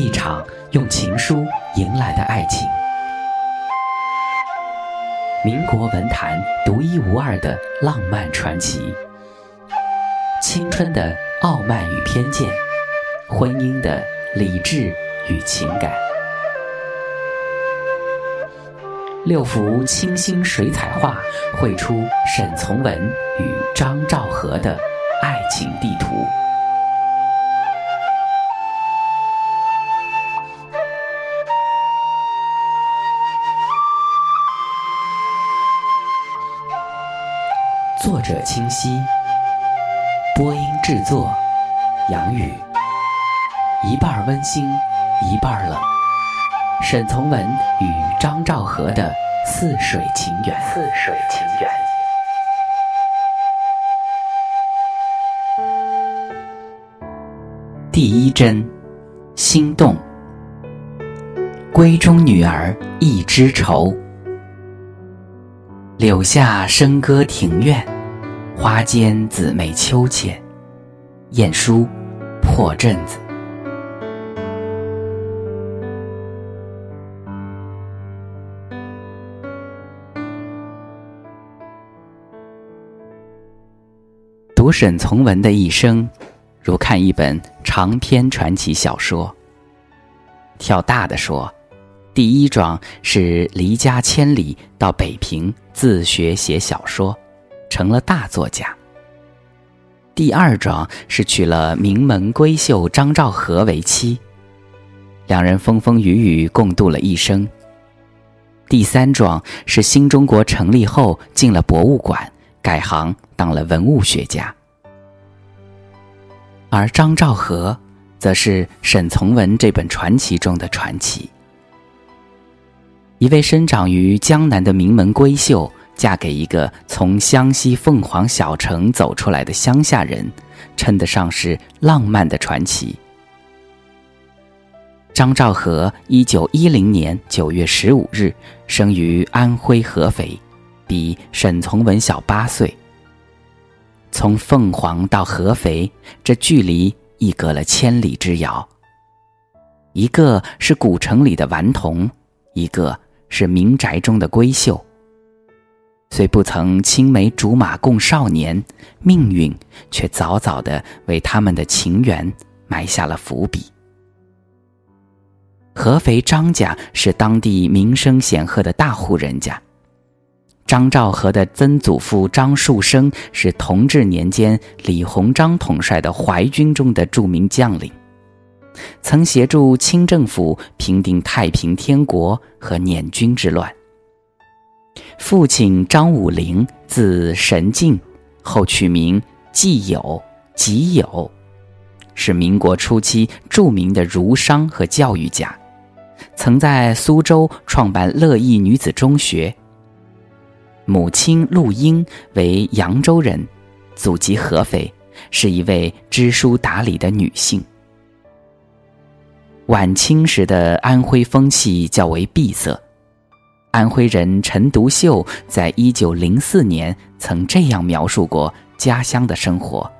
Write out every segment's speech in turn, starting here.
一场用情书迎来的爱情。民国文坛独一无二的浪漫传奇，青春的傲慢与偏见，婚姻的理智与情感。六幅清新水彩画绘出沈从文与张兆和的爱情地图。者清晰，播音制作杨宇，一半温馨，一半冷。沈从文与张兆和的似水情缘。似水情缘。第一针，心动。闺中女儿一枝愁。柳下笙歌庭院，花间姊妹秋千。晏殊，破阵子。读沈从文的一生，如看一本长篇传奇小说。跳大的说。第一桩是离家千里到北平自学写小说，成了大作家。第二桩是娶了名门闺秀张兆和为妻，两人风风雨雨共度了一生。第三桩是新中国成立后进了博物馆，改行当了文物学家。而张兆和，则是沈从文这本传奇中的传奇。一位生长于江南的名门闺秀，嫁给一个从湘西凤凰小城走出来的乡下人，称得上是浪漫的传奇。张兆和，一九一零年九月十五日生于安徽合肥，比沈从文小八岁。从凤凰到合肥，这距离亦隔了千里之遥。一个是古城里的顽童，一个。是民宅中的闺秀，虽不曾青梅竹马共少年，命运却早早的为他们的情缘埋下了伏笔。合肥张家是当地名声显赫的大户人家，张兆和的曾祖父张树声是同治年间李鸿章统帅的淮军中的著名将领。曾协助清政府平定太平天国和捻军之乱。父亲张武龄字神敬，后取名季友、吉友，是民国初期著名的儒商和教育家，曾在苏州创办乐意女子中学。母亲陆英为扬州人，祖籍合肥，是一位知书达理的女性。晚清时的安徽风气较为闭塞，安徽人陈独秀在一九零四年曾这样描述过家乡的生活：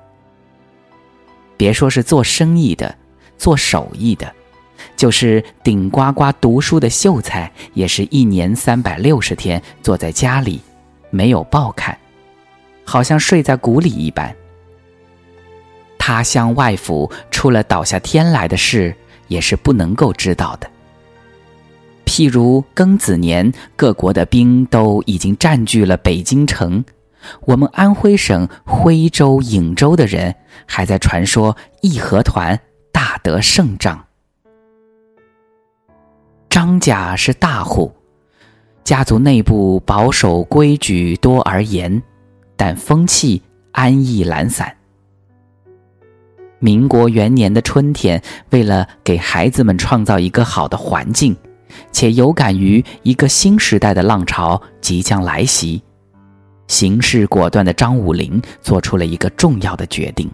别说是做生意的、做手艺的，就是顶呱呱读书的秀才，也是一年三百六十天坐在家里，没有报看，好像睡在谷里一般。他乡外府出了倒下天来的事。也是不能够知道的。譬如庚子年，各国的兵都已经占据了北京城，我们安徽省徽州、颍州的人还在传说义和团大得胜仗。张家是大户，家族内部保守规矩多而严，但风气安逸懒散。民国元年的春天，为了给孩子们创造一个好的环境，且有感于一个新时代的浪潮即将来袭，行事果断的张武龄做出了一个重要的决定。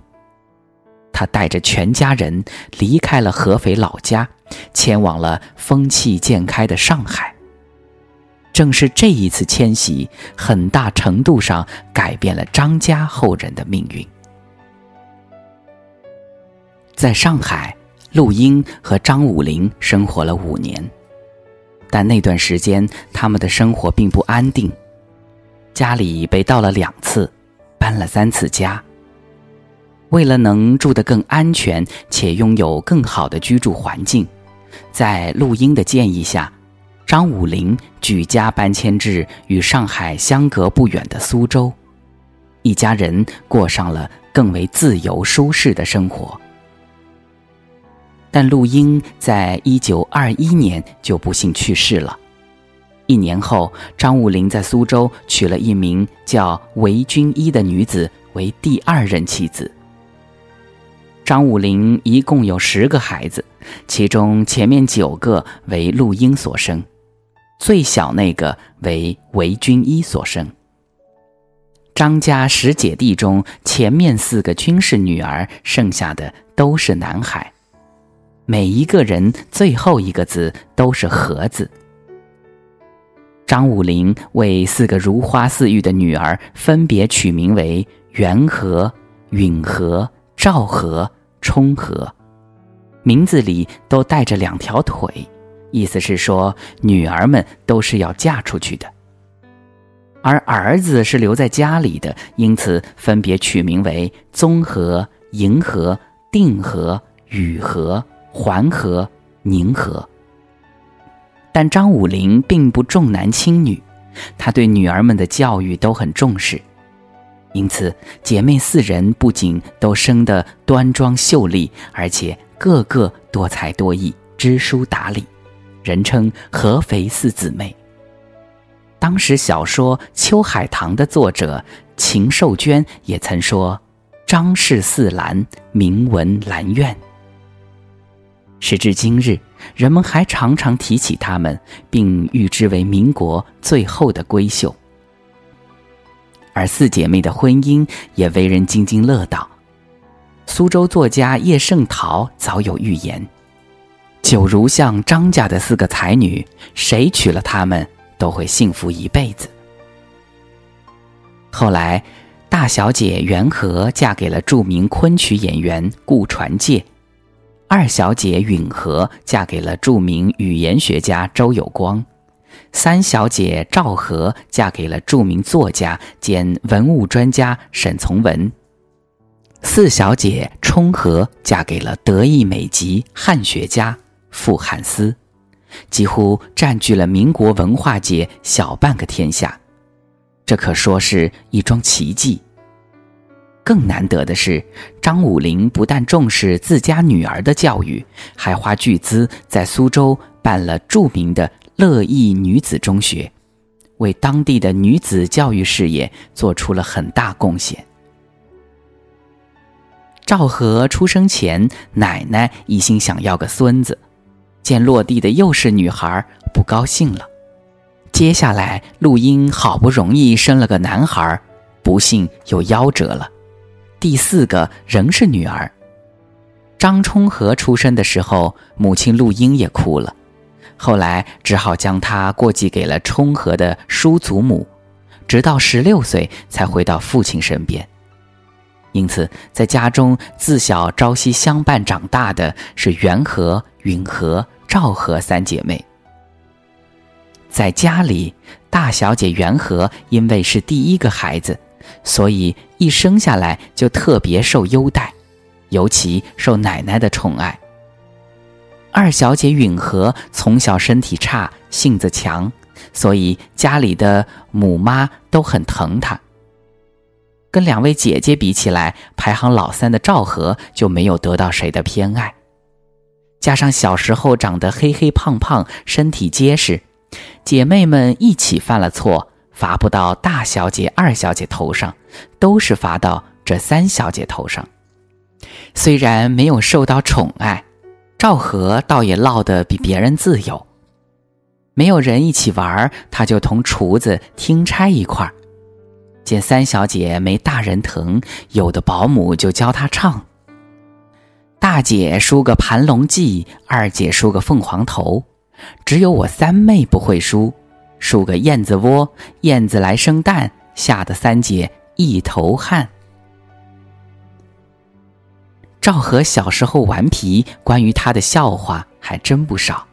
他带着全家人离开了合肥老家，前往了风气渐开的上海。正是这一次迁徙，很大程度上改变了张家后人的命运。在上海，陆英和张武龄生活了五年，但那段时间他们的生活并不安定，家里被盗了两次，搬了三次家。为了能住得更安全且拥有更好的居住环境，在陆英的建议下，张武龄举家搬迁至与上海相隔不远的苏州，一家人过上了更为自由舒适的生活。但陆英在一九二一年就不幸去世了。一年后，张武龄在苏州娶了一名叫韦君一的女子为第二任妻子。张武龄一共有十个孩子，其中前面九个为陆英所生，最小那个为韦君一所生。张家十姐弟中，前面四个均是女儿，剩下的都是男孩。每一个人最后一个字都是“和”字。张武龄为四个如花似玉的女儿分别取名为元和、允和、赵和、冲和，名字里都带着两条腿，意思是说女儿们都是要嫁出去的，而儿子是留在家里的，因此分别取名为宗和、迎和、定和、雨和。环河、宁河，但张武龄并不重男轻女，他对女儿们的教育都很重视，因此姐妹四人不仅都生得端庄秀丽，而且个个多才多艺、知书达理，人称“合肥四姊妹”。当时小说《秋海棠》的作者秦寿娟也曾说：“张氏四兰，名闻兰苑。”时至今日，人们还常常提起他们，并誉之为民国最后的闺秀。而四姐妹的婚姻也为人津津乐道。苏州作家叶圣陶早有预言：九如像张家的四个才女，谁娶了她们都会幸福一辈子。后来，大小姐元和嫁给了著名昆曲演员顾传介。二小姐允和嫁给了著名语言学家周有光，三小姐赵和嫁给了著名作家兼文物专家沈从文，四小姐冲和嫁给了德意美籍汉学家傅汉思，几乎占据了民国文化界小半个天下，这可说是一桩奇迹。更难得的是，张武龄不但重视自家女儿的教育，还花巨资在苏州办了著名的乐意女子中学，为当地的女子教育事业做出了很大贡献。赵和出生前，奶奶一心想要个孙子，见落地的又是女孩，不高兴了。接下来，陆英好不容易生了个男孩，不幸又夭折了。第四个仍是女儿。张充和出生的时候，母亲陆英也哭了，后来只好将他过继给了充和的叔祖母，直到十六岁才回到父亲身边。因此，在家中自小朝夕相伴长大的是元和、允和、赵和三姐妹。在家里，大小姐元和因为是第一个孩子。所以一生下来就特别受优待，尤其受奶奶的宠爱。二小姐允和从小身体差，性子强，所以家里的母妈都很疼她。跟两位姐姐比起来，排行老三的赵和就没有得到谁的偏爱。加上小时候长得黑黑胖胖，身体结实，姐妹们一起犯了错。罚不到大小姐、二小姐头上，都是罚到这三小姐头上。虽然没有受到宠爱，赵和倒也落得比别人自由。没有人一起玩，他就同厨子、听差一块儿。见三小姐没大人疼，有的保姆就教她唱。大姐输个盘龙记，二姐输个凤凰头，只有我三妹不会输。数个燕子窝，燕子来生蛋，吓得三姐一头汗。赵和小时候顽皮，关于他的笑话还真不少。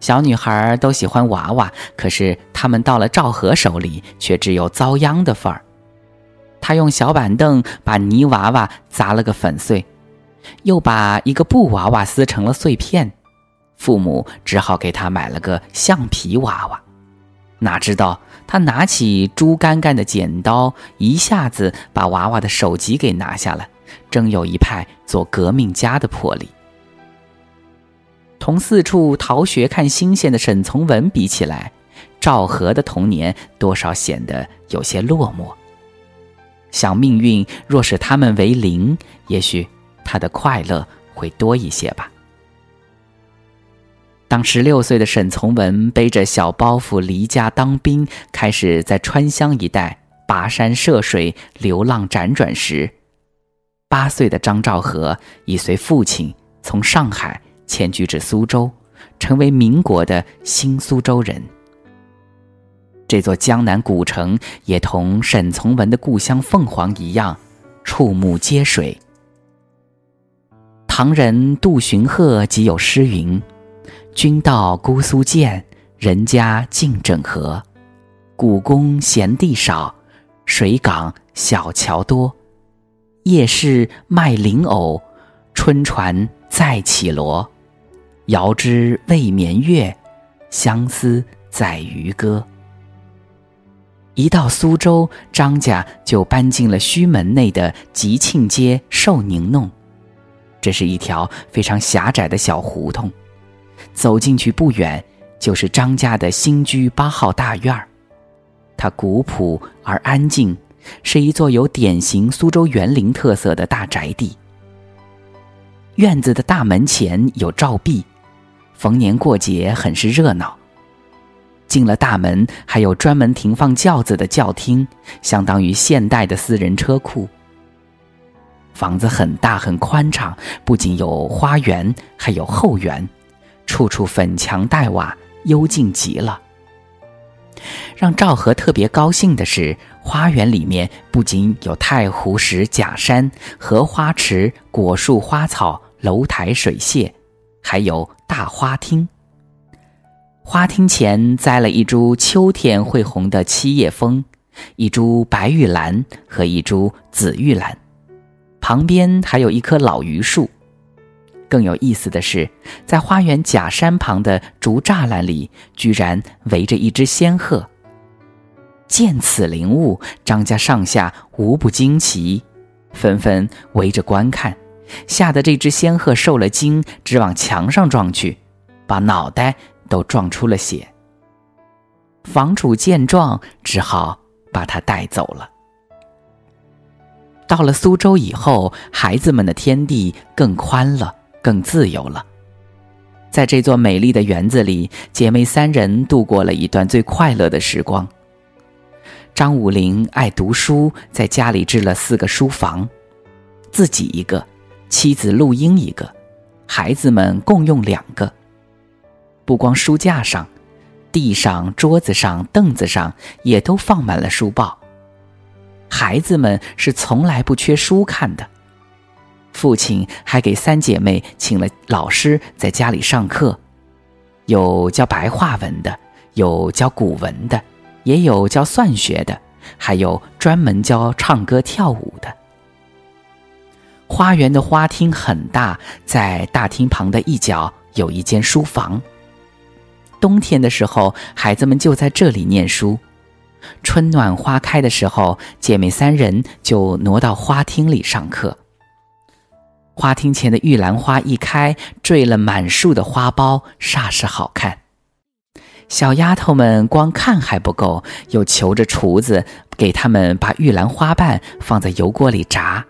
小女孩都喜欢娃娃，可是他们到了赵和手里，却只有遭殃的份儿。他用小板凳把泥娃娃砸了个粉碎，又把一个布娃娃撕成了碎片，父母只好给他买了个橡皮娃娃。哪知道他拿起猪干干的剪刀，一下子把娃娃的首级给拿下了，真有一派做革命家的魄力。同四处逃学看新鲜的沈从文比起来，赵和的童年多少显得有些落寞。想命运若使他们为零，也许他的快乐会多一些吧。当十六岁的沈从文背着小包袱离家当兵，开始在川湘一带跋山涉水、流浪辗转时，八岁的张兆和已随父亲从上海迁居至苏州，成为民国的新苏州人。这座江南古城也同沈从文的故乡凤凰一样，触目皆水。唐人杜荀鹤即有诗云。君到姑苏见，人家尽整合。古宫闲地少，水港小桥多。夜市卖菱藕，春船再起罗。遥知未眠月，相思在渔歌。一到苏州，张家就搬进了胥门内的吉庆街寿宁弄，这是一条非常狭窄的小胡同。走进去不远，就是张家的新居八号大院儿。它古朴而安静，是一座有典型苏州园林特色的大宅地。院子的大门前有照壁，逢年过节很是热闹。进了大门，还有专门停放轿子的轿厅，相当于现代的私人车库。房子很大很宽敞，不仅有花园，还有后园。处处粉墙黛瓦，幽静极了。让赵和特别高兴的是，花园里面不仅有太湖石、假山、荷花池、果树、花草、楼台、水榭，还有大花厅。花厅前栽了一株秋天会红的七叶枫，一株白玉兰和一株紫玉兰，旁边还有一棵老榆树。更有意思的是，在花园假山旁的竹栅栏里，居然围着一只仙鹤。见此灵物，张家上下无不惊奇，纷纷围着观看，吓得这只仙鹤受了惊，直往墙上撞去，把脑袋都撞出了血。房主见状，只好把它带走了。到了苏州以后，孩子们的天地更宽了。更自由了。在这座美丽的园子里，姐妹三人度过了一段最快乐的时光。张武林爱读书，在家里置了四个书房，自己一个，妻子陆英一个，孩子们共用两个。不光书架上，地上、桌子上、凳子上也都放满了书报。孩子们是从来不缺书看的。父亲还给三姐妹请了老师在家里上课，有教白话文的，有教古文的，也有教算学的，还有专门教唱歌跳舞的。花园的花厅很大，在大厅旁的一角有一间书房。冬天的时候，孩子们就在这里念书；春暖花开的时候，姐妹三人就挪到花厅里上课。花厅前的玉兰花一开，缀了满树的花苞，煞是好看。小丫头们光看还不够，又求着厨子给他们把玉兰花瓣放在油锅里炸，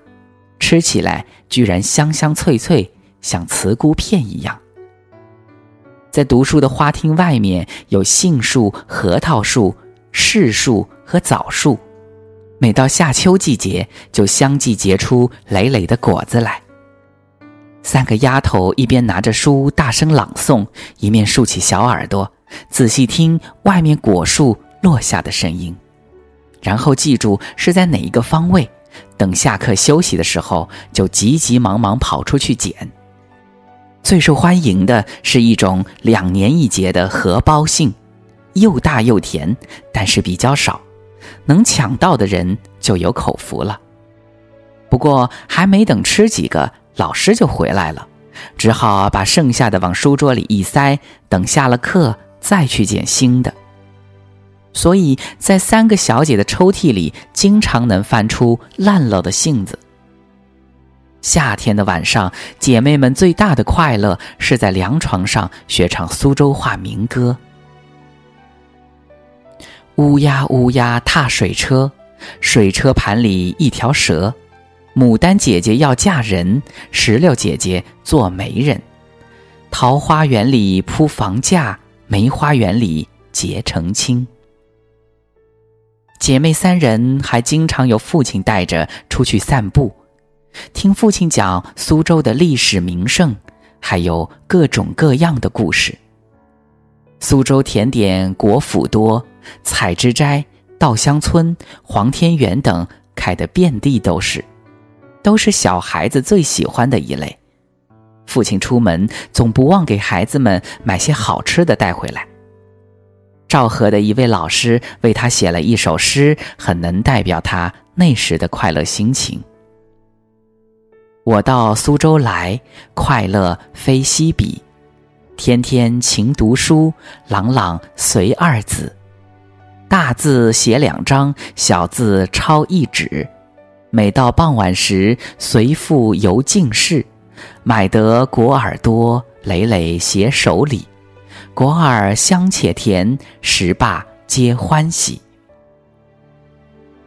吃起来居然香香脆脆，像茨菇片一样。在读书的花厅外面有杏树、核桃树、柿树和枣树，每到夏秋季节，就相继结出累累的果子来。三个丫头一边拿着书大声朗诵，一面竖起小耳朵，仔细听外面果树落下的声音，然后记住是在哪一个方位，等下课休息的时候，就急急忙忙跑出去捡。最受欢迎的是一种两年一结的荷包杏，又大又甜，但是比较少，能抢到的人就有口福了。不过还没等吃几个，老师就回来了，只好把剩下的往书桌里一塞，等下了课再去捡新的。所以在三个小姐的抽屉里，经常能翻出烂了的杏子。夏天的晚上，姐妹们最大的快乐是在凉床上学唱苏州话民歌：“乌鸦乌鸦踏水车，水车盘里一条蛇。牡丹姐姐要嫁人，石榴姐姐做媒人。桃花源里铺房架，梅花园里结成亲。”姐妹三人还经常由父亲带着出去散步。听父亲讲苏州的历史名胜，还有各种各样的故事。苏州甜点果脯多，采芝斋、稻香村、黄天园等开得遍地都是，都是小孩子最喜欢的一类。父亲出门总不忘给孩子们买些好吃的带回来。赵和的一位老师为他写了一首诗，很能代表他那时的快乐心情。我到苏州来，快乐非昔比。天天勤读书，朗朗随二字。大字写两张，小字抄一纸。每到傍晚时，随父游进士，买得果耳多，累累携手里。果耳香且甜，食罢皆欢喜。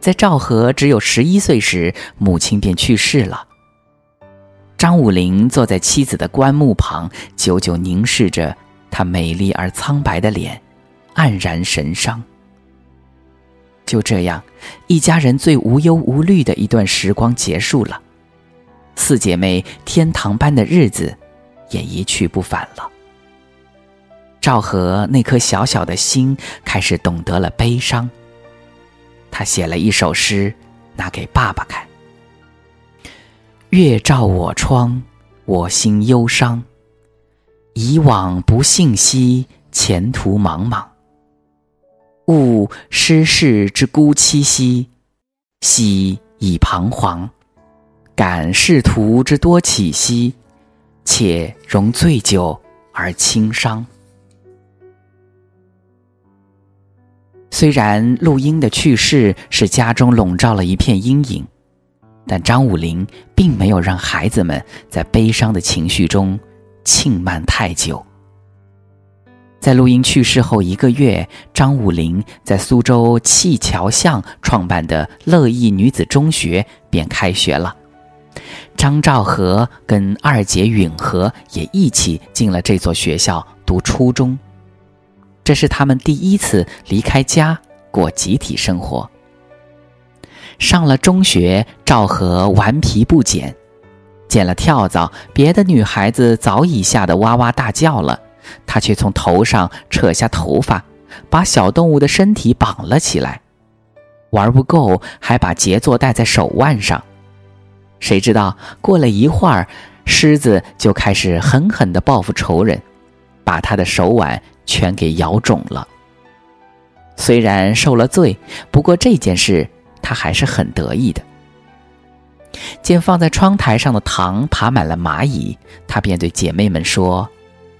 在赵和只有十一岁时，母亲便去世了。张武龄坐在妻子的棺木旁，久久凝视着她美丽而苍白的脸，黯然神伤。就这样，一家人最无忧无虑的一段时光结束了，四姐妹天堂般的日子也一去不返了。赵和那颗小小的心开始懂得了悲伤，他写了一首诗，拿给爸爸看。月照我窗，我心忧伤。以往不信息，前途茫茫。悟失事之孤凄兮，喜以彷徨。感仕途之多起兮，且容醉酒而轻伤。虽然陆英的去世使家中笼罩了一片阴影。但张武龄并没有让孩子们在悲伤的情绪中轻慢太久。在陆英去世后一个月，张武龄在苏州砌桥巷创办的乐意女子中学便开学了。张兆和跟二姐允和也一起进了这座学校读初中，这是他们第一次离开家过集体生活。上了中学，赵和顽皮不捡，见了跳蚤，别的女孩子早已吓得哇哇大叫了，他却从头上扯下头发，把小动物的身体绑了起来，玩不够，还把杰作戴在手腕上。谁知道过了一会儿，狮子就开始狠狠地报复仇人，把他的手腕全给咬肿了。虽然受了罪，不过这件事。他还是很得意的。见放在窗台上的糖爬满了蚂蚁，他便对姐妹们说：“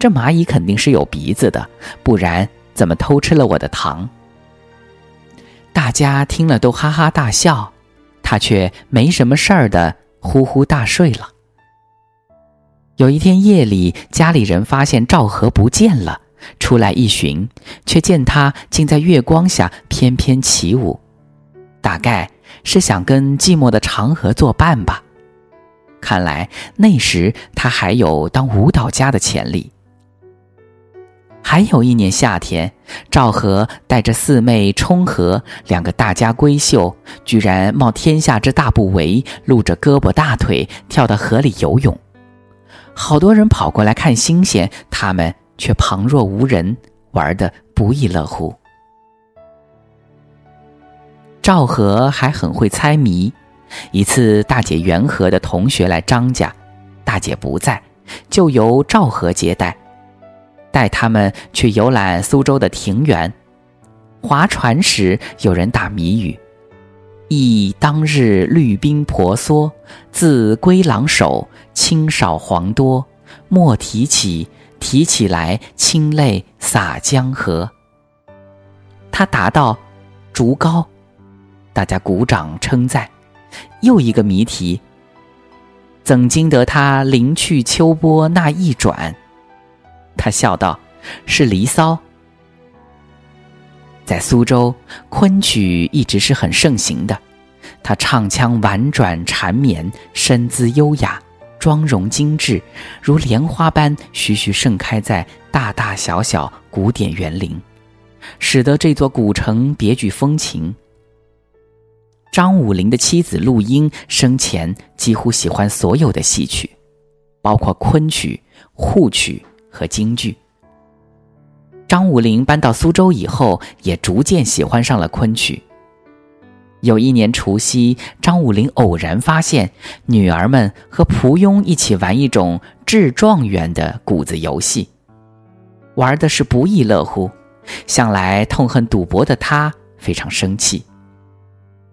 这蚂蚁肯定是有鼻子的，不然怎么偷吃了我的糖？”大家听了都哈哈大笑，他却没什么事儿的呼呼大睡了。有一天夜里，家里人发现赵和不见了，出来一寻，却见他竟在月光下翩翩起舞。大概是想跟寂寞的长河作伴吧。看来那时他还有当舞蹈家的潜力。还有一年夏天，赵和带着四妹冲河，两个大家闺秀，居然冒天下之大不韪，露着胳膊大腿跳到河里游泳。好多人跑过来看新鲜，他们却旁若无人，玩得不亦乐乎。赵和还很会猜谜，一次，大姐元和的同学来张家，大姐不在，就由赵和接待，带他们去游览苏州的庭园。划船时，有人打谜语：“忆当日绿冰婆娑，自归郎手，青少黄多。莫提起，提起来，清泪洒江河。”他答道：“竹篙。”大家鼓掌称赞。又一个谜题。怎经得他临去秋波那一转？他笑道：“是《离骚》。”在苏州，昆曲一直是很盛行的。他唱腔婉转缠绵，身姿优雅，妆容精致，如莲花般徐徐盛开在大大小小古典园林，使得这座古城别具风情。张武龄的妻子陆英生前几乎喜欢所有的戏曲，包括昆曲、沪曲和京剧。张武龄搬到苏州以后，也逐渐喜欢上了昆曲。有一年除夕，张武龄偶然发现女儿们和蒲庸一起玩一种掷状元的谷子游戏，玩的是不亦乐乎。向来痛恨赌博的他非常生气。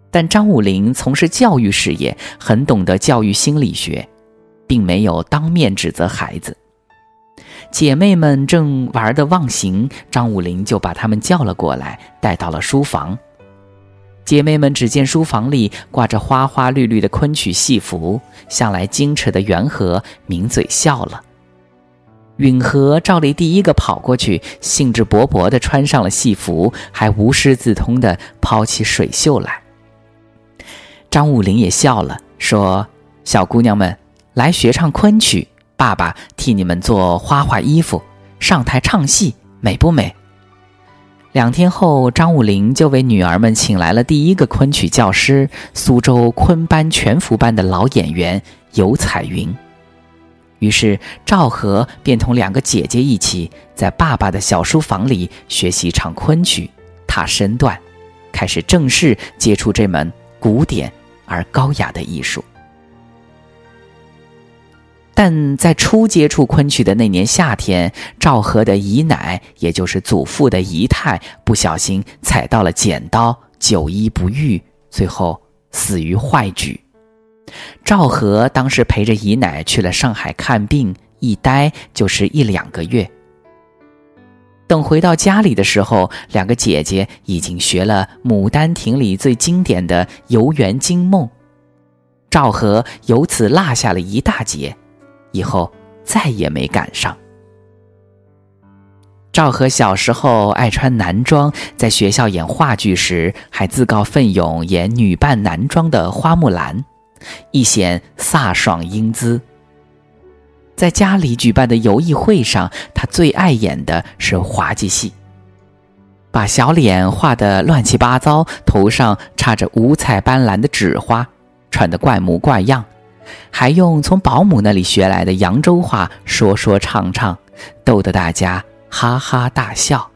但张武龄从事教育事业，很懂得教育心理学，并没有当面指责孩子。姐妹们正玩得忘形，张武林就把她们叫了过来，带到了书房。姐妹们只见书房里挂着花花绿绿的昆曲戏服，向来矜持的元和抿嘴笑了。允和照例第一个跑过去，兴致勃勃地穿上了戏服，还无师自通地抛起水袖来。张武林也笑了，说：“小姑娘们，来学唱昆曲，爸爸替你们做花花衣服，上台唱戏，美不美？”两天后，张武龄就为女儿们请来了第一个昆曲教师——苏州昆班全福班的老演员尤彩云。于是，赵和便同两个姐姐一起在爸爸的小书房里学习唱昆曲，踏身段，开始正式接触这门古典。而高雅的艺术，但在初接触昆曲的那年夏天，赵和的姨奶，也就是祖父的姨太，不小心踩到了剪刀，久医不愈，最后死于坏疽。赵和当时陪着姨奶去了上海看病，一待就是一两个月。等回到家里的时候，两个姐姐已经学了《牡丹亭》里最经典的《游园惊梦》，赵和由此落下了一大截，以后再也没赶上。赵和小时候爱穿男装，在学校演话剧时，还自告奋勇演女扮男装的花木兰，一显飒爽英姿。在家里举办的游艺会上，他最爱演的是滑稽戏，把小脸画得乱七八糟，头上插着五彩斑斓的纸花，穿得怪模怪样，还用从保姆那里学来的扬州话说说唱唱，逗得大家哈哈大笑。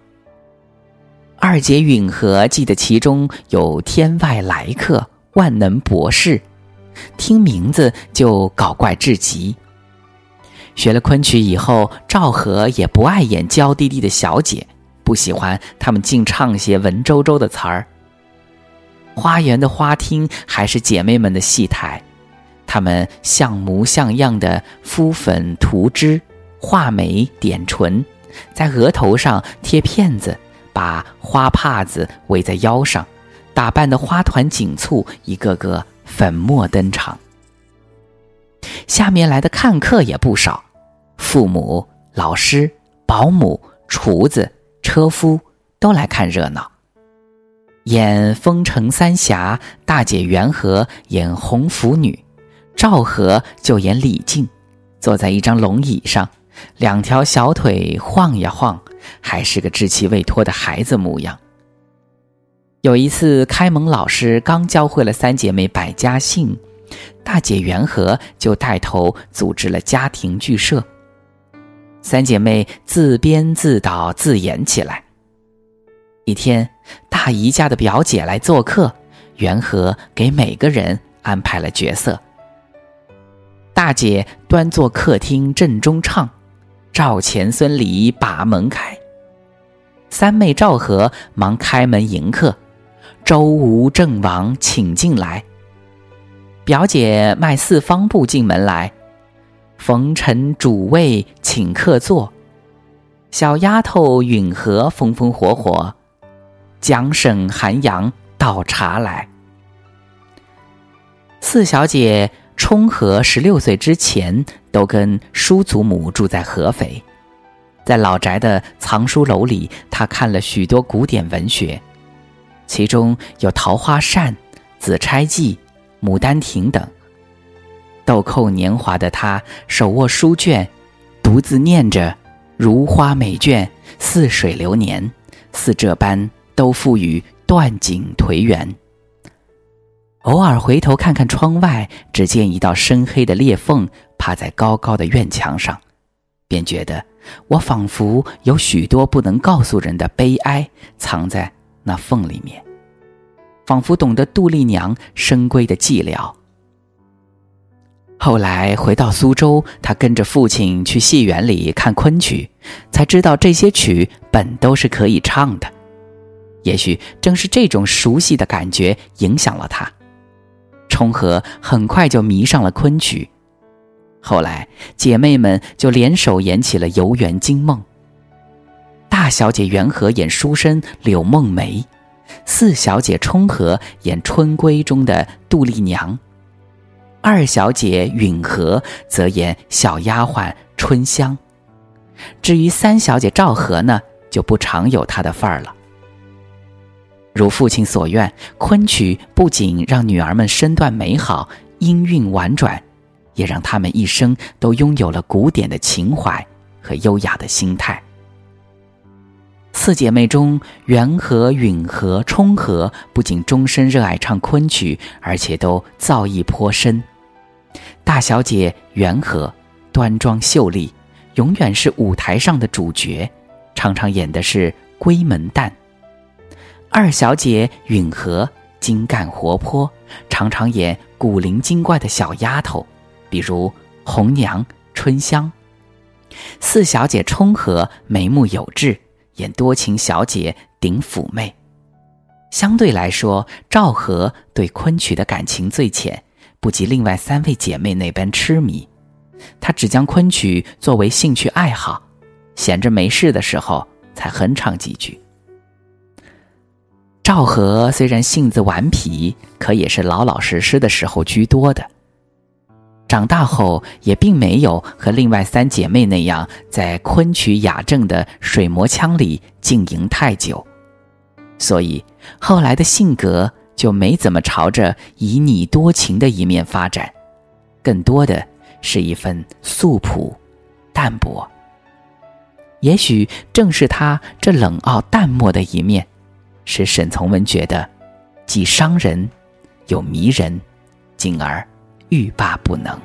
二姐允和记得其中有天外来客、万能博士，听名字就搞怪至极。学了昆曲以后，赵和也不爱演娇滴滴的小姐，不喜欢他们净唱些文绉绉的词儿。花园的花厅还是姐妹们的戏台，他们像模像样的敷粉涂脂、画眉点唇，在额头上贴片子，把花帕子围在腰上，打扮的花团锦簇，一个个粉墨登场。下面来的看客也不少，父母、老师、保姆、厨子、车夫都来看热闹。演风城三侠，大姐元和演红拂女，赵和就演李靖，坐在一张龙椅上，两条小腿晃呀晃，还是个稚气未脱的孩子模样。有一次，开蒙老师刚教会了三姐妹百家姓。大姐元和就带头组织了家庭剧社，三姐妹自编自导自演起来。一天，大姨家的表姐来做客，元和给每个人安排了角色。大姐端坐客厅正中唱，赵钱孙李把门开。三妹赵和忙开门迎客，周吴郑王请进来。表姐迈四方步进门来，逢臣主位请客坐。小丫头允和风风火火，蒋婶韩阳倒茶来。四小姐冲和十六岁之前都跟叔祖母住在合肥，在老宅的藏书楼里，他看了许多古典文学，其中有《桃花扇》《紫钗记》《牡丹亭》等。豆蔻年华的他，手握书卷，独自念着。如花美眷，似水流年，似这般都付与断井颓垣。偶尔回头看看窗外，只见一道深黑的裂缝，趴在高高的院墙上，便觉得我仿佛有许多不能告诉人的悲哀藏在那缝里面，仿佛懂得杜丽娘深闺的寂寥。后来回到苏州，他跟着父亲去戏园里看昆曲，才知道这些曲本都是可以唱的。也许正是这种熟悉的感觉影响了他，冲和很快就迷上了昆曲。后来姐妹们就联手演起了《游园惊梦》。大小姐元和演书生柳梦梅，四小姐冲和演春闺中的杜丽娘。二小姐允和则演小丫鬟春香，至于三小姐赵和呢，就不常有她的份儿了。如父亲所愿，昆曲不仅让女儿们身段美好、音韵婉转，也让她们一生都拥有了古典的情怀和优雅的心态。四姐妹中，元和、允和、冲和不仅终身热爱唱昆曲，而且都造诣颇深。大小姐元和端庄秀丽，永远是舞台上的主角，常常演的是闺门旦。二小姐允和精干活泼，常常演古灵精怪的小丫头，比如红娘、春香。四小姐冲和眉目有致，演多情小姐顶妩媚。相对来说，赵和对昆曲的感情最浅。不及另外三位姐妹那般痴迷，她只将昆曲作为兴趣爱好，闲着没事的时候才哼唱几句。赵和虽然性子顽皮，可也是老老实实的时候居多的。长大后也并没有和另外三姐妹那样在昆曲雅正的水磨腔里经营太久，所以后来的性格。就没怎么朝着旖旎多情的一面发展，更多的是一份素朴、淡泊。也许正是他这冷傲淡漠的一面，使沈从文觉得既伤人又迷人，进而欲罢不能。